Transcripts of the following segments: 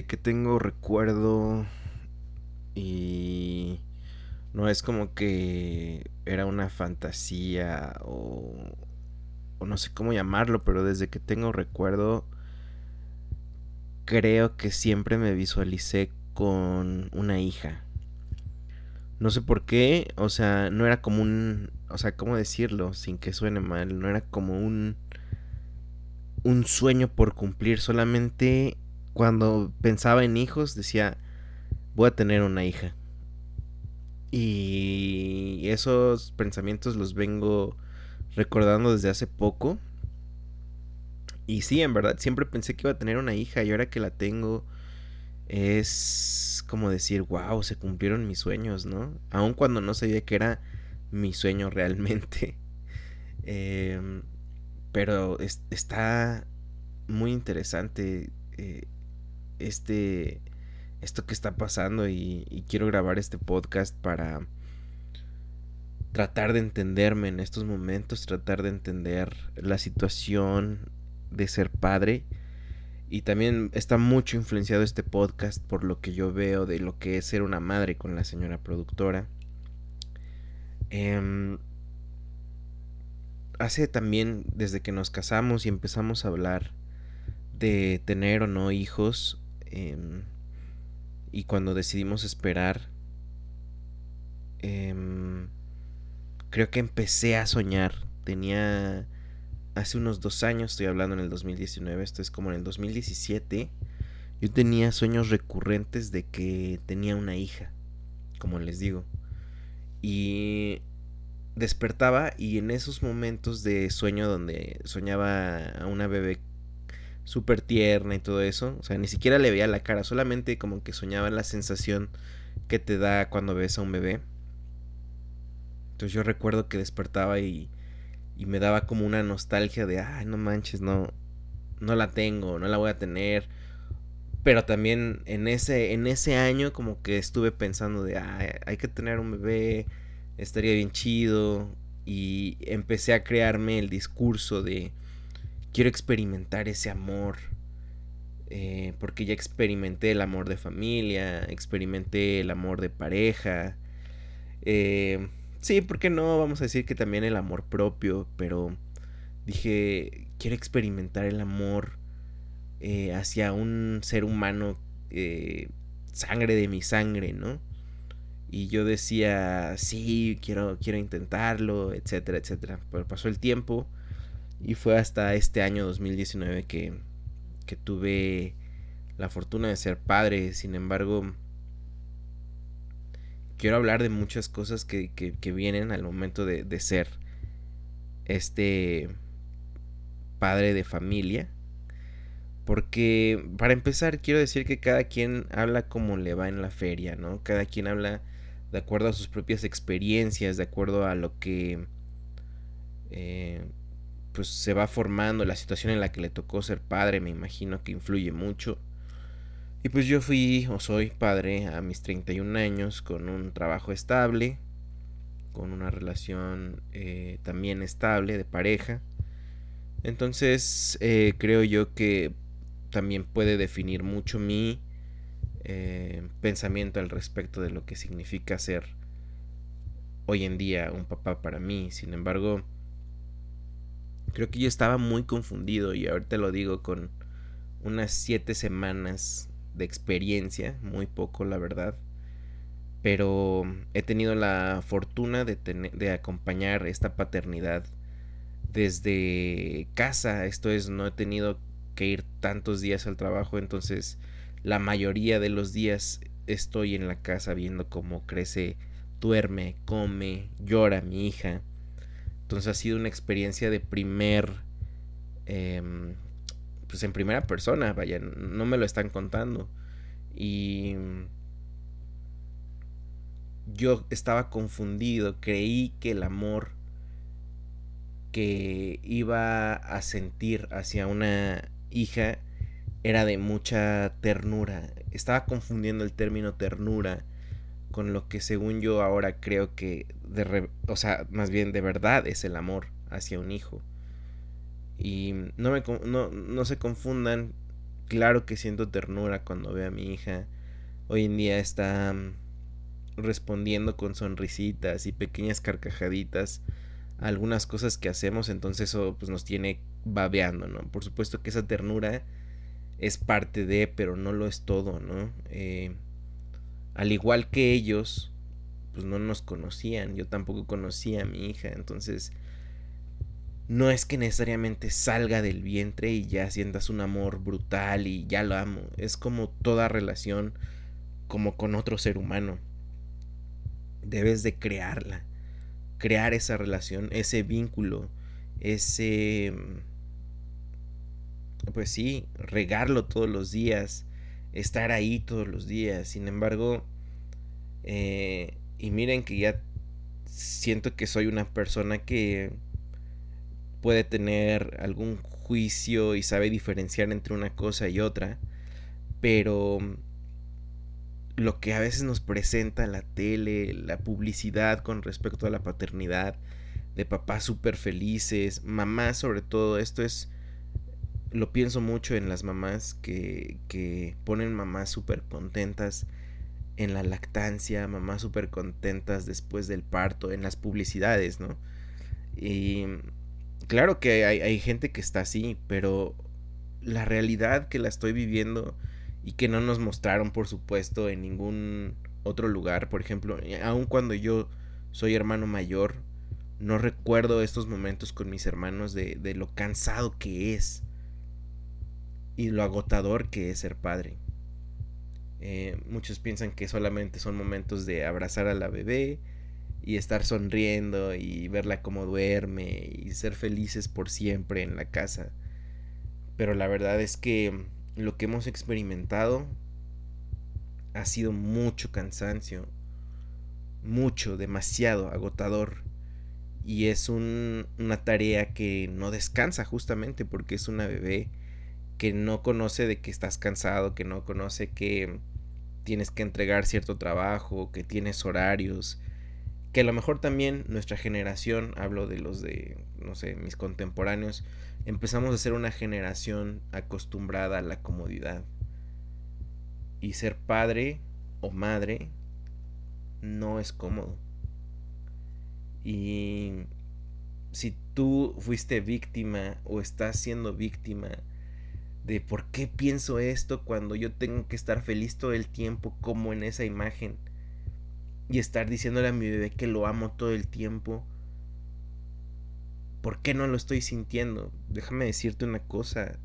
Que tengo recuerdo y no es como que era una fantasía o, o, no sé cómo llamarlo, pero desde que tengo recuerdo creo que siempre me visualicé con una hija. No sé por qué, o sea, no era como un, o sea, cómo decirlo sin que suene mal, no era como un un sueño por cumplir, solamente cuando pensaba en hijos decía, voy a tener una hija. Y esos pensamientos los vengo recordando desde hace poco. Y sí, en verdad, siempre pensé que iba a tener una hija y ahora que la tengo es como decir, wow, se cumplieron mis sueños, ¿no? Aun cuando no sabía que era mi sueño realmente. Em, pero está muy interesante. Eh, este esto que está pasando y, quiero grabar este podcast para tratar de entenderme en estos momentos, tratar de entender la situación de ser padre. Y también está mucho influenciado este podcast por lo que yo veo de lo que es ser una madre con la señora productora. Em, hace también, desde que nos casamos y empezamos a hablar de tener o no hijos, Em, y cuando decidimos esperar, em, creo que empecé a soñar. Tenía hace unos dos años, estoy hablando en el 2019, esto es como en el 2017. Yo tenía sueños recurrentes de que tenía una hija, como les digo. Y despertaba y en esos momentos de sueño donde soñaba a una bebé súper tierna y todo eso. O sea, ni siquiera le veía la cara, solamente como que soñaba la sensación que te da cuando ves a un bebé. Entonces yo recuerdo que despertaba y, y me daba como una nostalgia de, ay, no manches, no, no la tengo, no la voy a tener. Pero también en ese, en ese año como que estuve pensando de, ay, hay que tener un bebé, estaría bien chido. Y empecé a crearme el discurso de, quiero experimentar ese amor. Eh, porque ya experimenté el amor de familia, experimenté el amor de pareja. Eh, sí, ¿por qué no? Vamos a decir que también el amor propio, pero dije, quiero experimentar el amor eh, hacia un ser humano, sangre de mi sangre, ¿no? Y yo decía, sí, quiero, quiero intentarlo, etcétera, etcétera. Pero pasó el tiempo y fue hasta este año 2019 que, que tuve la fortuna de ser padre. Sin embargo, quiero hablar de muchas cosas que, que, vienen al momento de, de, ser este padre de familia. Porque para empezar quiero decir que cada quien habla como le va en la feria, ¿no? Cada quien habla de acuerdo a sus propias experiencias, de acuerdo a lo que eh, pues se va formando la situación en la que le tocó ser padre, me imagino que influye mucho. Y pues yo fui o soy padre a mis 31 años con un trabajo estable, con una relación eh, también estable de pareja. Entonces eh, creo yo que también puede definir mucho mi eh, pensamiento al respecto de lo que significa ser hoy en día un papá para mí. Sin embargo, creo que yo estaba muy confundido y ahorita lo digo con unas siete semanas de experiencia, muy poco la verdad. Pero he tenido la fortuna de, de acompañar esta paternidad desde casa. Esto es, no he tenido que ir tantos días al trabajo, entonces la mayoría de los días estoy en la casa viendo cómo crece, duerme, come, llora mi hija. Entonces ha sido una experiencia de primer, em, pues en primera persona, vaya, no me lo están contando. Y yo estaba confundido, creí que el amor que iba a sentir hacia una hija era de mucha ternura. Estaba confundiendo el término ternura con lo que según yo ahora creo que de o sea, más bien de verdad es el amor hacia un hijo. Y no me no, no se confundan, claro que siento ternura cuando veo a mi hija. Hoy en día está mm, respondiendo con sonrisitas y pequeñas carcajaditas a algunas cosas que hacemos, entonces eso pues nos tiene babeando, ¿no? Por supuesto que esa ternura es parte de, pero no lo es todo, ¿no? Eh, al igual que ellos, pues no nos conocían, yo tampoco conocía a mi hija, entonces no es que necesariamente salga del vientre y ya sientas un amor brutal y ya lo amo, es como toda relación como con otro ser humano. Debes de crearla, crear esa relación, ese vínculo, ese pues sí, regarlo todos los días, estar ahí todos los días. Sin embargo, eh, y miren que ya siento que soy una persona que puede tener algún juicio y sabe diferenciar entre una cosa y otra, pero lo que a veces nos presenta la tele, la publicidad con respecto a la paternidad, de papás súper felices, mamás sobre todo, esto es lo pienso mucho en las mamás que, que ponen mamás súper contentas en la lactancia, mamás súper contentas después del parto, en las publicidades, ¿no? Y claro que hay, hay, gente que está así, pero la realidad que la estoy viviendo y que no nos mostraron, por supuesto, en ningún otro lugar, por ejemplo, aun cuando yo soy hermano mayor, no recuerdo estos momentos con mis hermanos de, de lo cansado que es y lo agotador que es ser padre. Eh, muchos piensan que solamente son momentos de abrazar a la bebé y estar sonriendo y verla como duerme y ser felices por siempre en la casa. Pero la verdad es que lo que hemos experimentado ha sido mucho cansancio, mucho, demasiado agotador. Y es una tarea que no descansa justamente porque es una bebé que no conoce de que estás cansado, que no conoce que tienes que entregar cierto trabajo, que tienes horarios, que a lo mejor también nuestra generación, hablo de los de, no sé, mis contemporáneos, empezamos a ser una generación acostumbrada a la comodidad. Y ser padre o madre no es cómodo. Y si tú fuiste víctima o estás siendo víctima de por qué pienso esto cuando yo tengo que estar feliz todo el tiempo como en esa imagen y estar diciéndole a mi bebé que lo amo todo el tiempo. ¿Por qué no lo estoy sintiendo? Déjame decirte una cosa.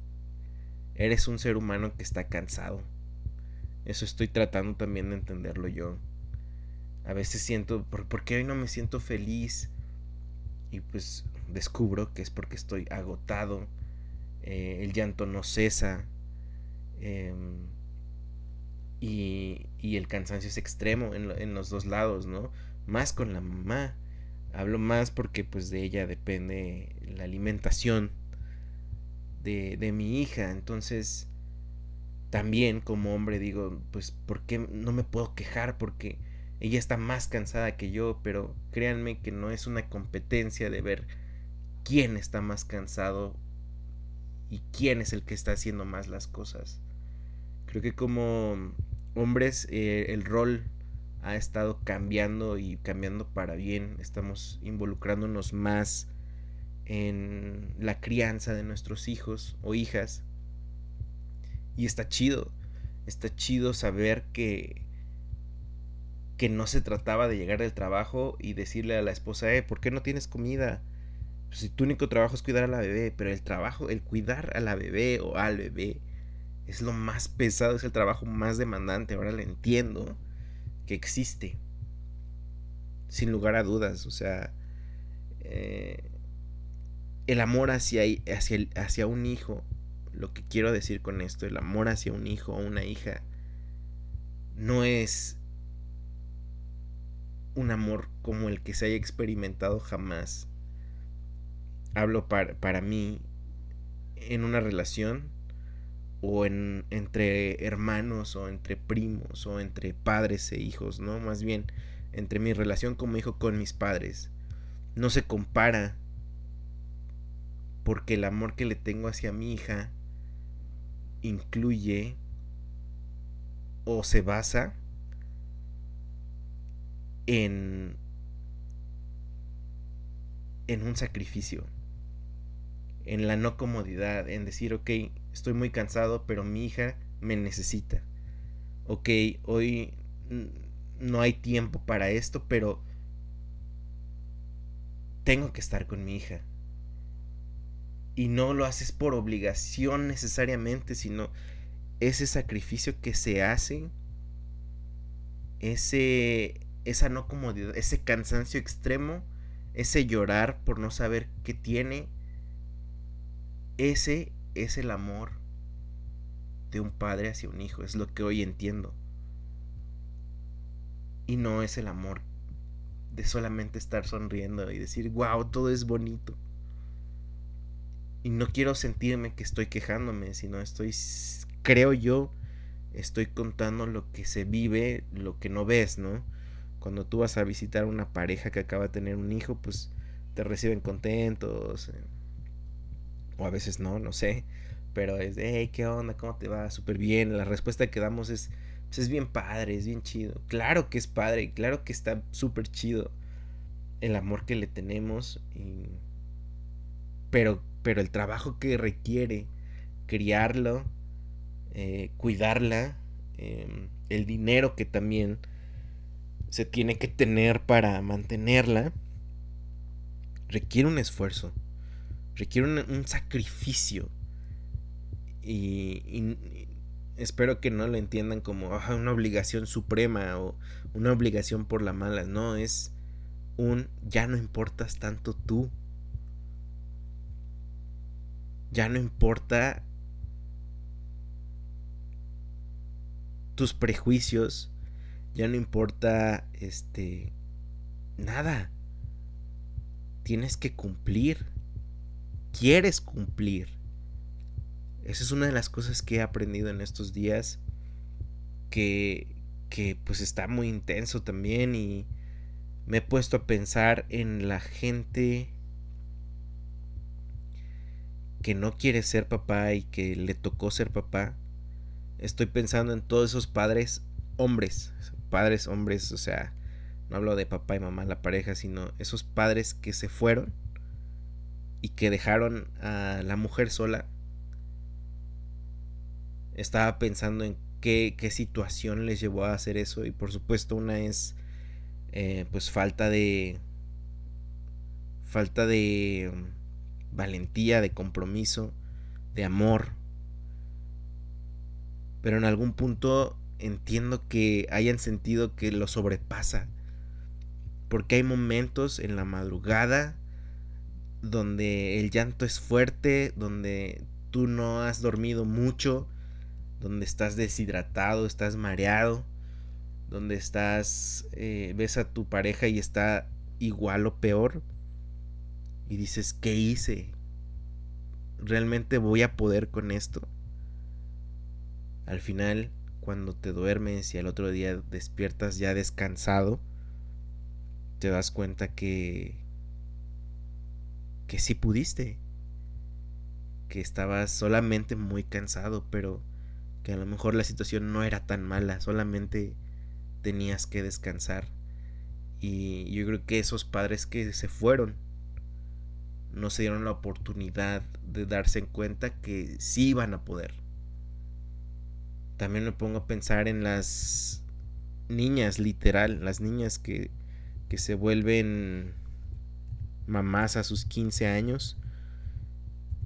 Eres un ser humano que está cansado. Eso estoy tratando también de entenderlo yo. A veces siento, ¿por, ¿por qué hoy no me siento feliz? Y pues descubro que es porque estoy agotado eh, el llanto no cesa em, y, y, el cansancio es extremo en, en, los dos lados, ¿no? Más con la mamá. Hablo más porque pues de ella depende la alimentación de, de mi hija. Entonces, también como hombre digo, pues, ¿por qué no me puedo quejar? Porque ella está más cansada que yo, pero créanme que no es una competencia de ver quién está más cansado y quién es el que está haciendo más las cosas. Creo que como hombres eh, el rol ha estado cambiando y cambiando para bien. Estamos involucrándonos más en la crianza de nuestros hijos o hijas. Y está chido. Está chido saber que que no se trataba de llegar del trabajo y decirle a la esposa, eh, ¿por qué no tienes comida? Pues si tu único trabajo es cuidar a la bebé, pero el trabajo, el cuidar a la bebé o al bebé es lo más pesado, es el trabajo más demandante. Ahora le entiendo que existe. Sin lugar a dudas. O sea, eh, el amor hacia, hacia, hacia un hijo, lo que quiero decir con esto, el amor hacia un hijo o una hija, no es un amor como el que se haya experimentado jamás. Hablo para, para mí en una relación o en, entre hermanos o entre primos o entre padres e hijos, ¿no? Más bien entre mi relación como hijo con mis padres. No se compara porque el amor que le tengo hacia mi hija incluye o se basa en en un sacrificio en la no comodidad, en decir, ok, estoy muy cansado, pero mi hija me necesita. Ok, hoy no hay tiempo para esto, pero tengo que estar con mi hija. Y no lo haces por obligación necesariamente, sino ese sacrificio que se hace, ese, esa no comodidad, ese cansancio extremo, ese llorar por no saber qué tiene, ese es el amor de un padre hacia un hijo, es lo que hoy entiendo. Y no es el amor de solamente estar sonriendo y decir, wow, todo es bonito. Y no quiero sentirme que estoy quejándome, sino estoy, creo yo, estoy contando lo que se vive, lo que no ves, ¿no? Cuando tú vas a visitar una pareja que acaba de tener un hijo, pues te reciben contentos, eh, o a veces no, no sé, pero es, hey, ¿qué onda? ¿Cómo te va? Súper bien. La respuesta que damos es, pues es bien padre, es bien chido. Claro que es padre, claro que está súper chido el amor que le tenemos, pero, pero el trabajo que requiere criarlo, eh, cuidarla, em, el dinero que también se tiene que tener para mantenerla, requiere un esfuerzo requiere un, sacrificio. Y, espero que no lo entiendan como una obligación suprema o una obligación por la mala. No, es un ya no importas tanto tú. Ya no importa tus prejuicios. Ya no importa este nada. Tienes que cumplir quieres cumplir. Esa es una de las cosas que he aprendido en estos días que, que pues está muy intenso también y me he puesto a pensar en la gente que no quiere ser papá y que le tocó ser papá. Estoy pensando en todos esos padres hombres, padres hombres, o sea, no hablo de papá y mamá, la pareja, sino esos padres que se fueron y que dejaron a la mujer sola, estaba pensando en qué, qué situación les llevó a hacer eso y por supuesto una es eh, pues falta de falta de mm, valentía, de compromiso, de amor. Pero en algún punto entiendo que hayan sentido que lo sobrepasa. Porque hay momentos en la madrugada donde el llanto es fuerte, donde tú no has dormido mucho, donde estás deshidratado, estás mareado, donde estás, eh, ves a tu pareja y está igual o peor, y dices, ¿qué hice? ¿Realmente voy a poder con esto? Al final, cuando te duermes y al otro día despiertas ya descansado, te das cuenta que que sí pudiste, que estabas solamente muy cansado, pero que a lo mejor la situación no era tan mala, solamente tenías que descansar. Y yo creo que esos padres que se fueron no se dieron la oportunidad de darse en cuenta que sí iban a poder. También me pongo a pensar en las niñas, literal, las niñas que, que se vuelven mamás a sus 15 años.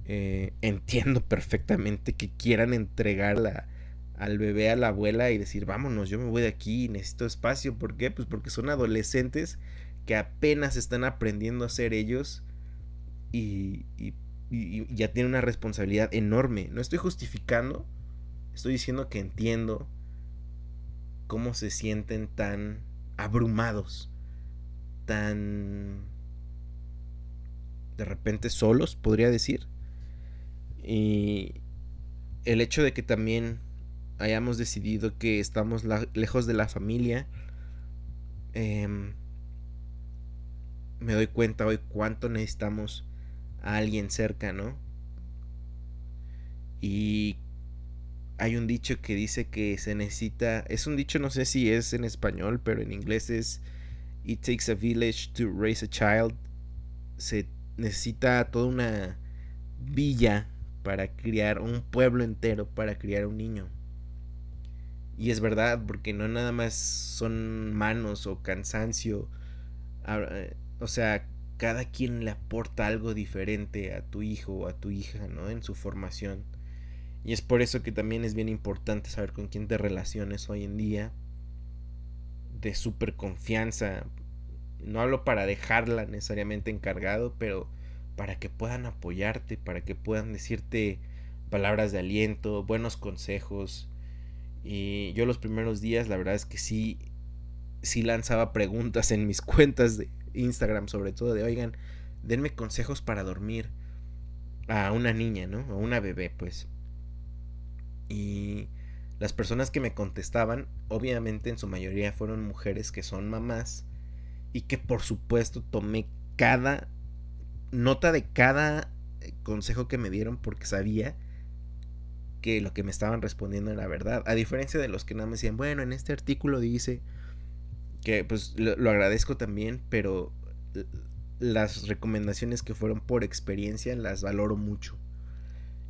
Eh, entiendo perfectamente que quieran entregarla al bebé a la abuela y decir, vámonos, yo me voy de aquí, necesito espacio. ¿Por qué? Pues porque son adolescentes que apenas están aprendiendo a ser ellos y, y, ya tienen una responsabilidad enorme. No estoy justificando, estoy diciendo que entiendo cómo se sienten tan abrumados, tan de repente solos, podría decir. Y el hecho de que también hayamos decidido que estamos lejos de la familia, em, me doy cuenta hoy cuánto necesitamos a alguien cerca, ¿no? Y hay un dicho que dice que se necesita, es un dicho no sé si es en español, pero en inglés es It takes a village to raise a child. Se necesita toda una villa para criar un pueblo entero para criar un niño. Y es verdad, porque no nada más son manos o cansancio. Eh, o sea, cada quien le aporta algo diferente a tu hijo o a tu hija, ¿no? En su formación. Y es por eso que también es bien importante saber con quién te relaciones hoy en día. De súper confianza. No hablo para dejarla necesariamente encargado, pero para que puedan apoyarte, para que puedan decirte palabras de aliento, buenos consejos, y yo los primeros días, la verdad es que sí, sí lanzaba preguntas en mis cuentas de Instagram, sobre todo de, oigan, denme consejos para dormir a una niña, ¿no? A una bebé, pues. Y las personas que me contestaban, obviamente en su mayoría fueron mujeres que son mamás y que por supuesto tomé cada nota de cada consejo que me dieron porque sabía que lo que me estaban respondiendo era verdad. A diferencia de los que nada me decían, bueno, en este artículo dice que pues lo, agradezco también, pero las recomendaciones que fueron por experiencia las valoro mucho.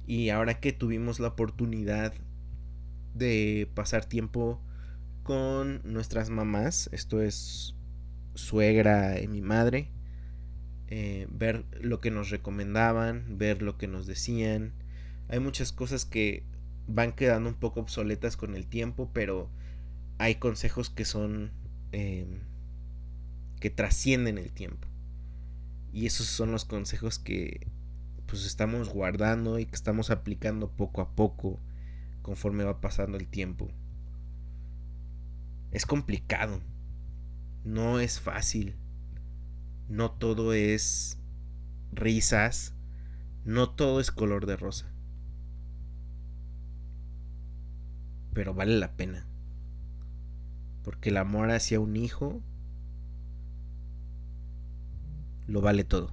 Y ahora que tuvimos la oportunidad de pasar tiempo con nuestras mamás, esto es suegra y mi madre, eh, ver lo que nos recomendaban, ver lo que nos decían, hay muchas cosas que van quedando un poco obsoletas con el tiempo, pero hay consejos que son em, que trascienden el tiempo. Y esos son los consejos que pues estamos guardando y que estamos aplicando poco a poco conforme va pasando el tiempo. Es complicado. No es fácil. No todo es risas. No todo es color de rosa. pero vale la pena. Porque el amor hacia un hijo lo vale todo.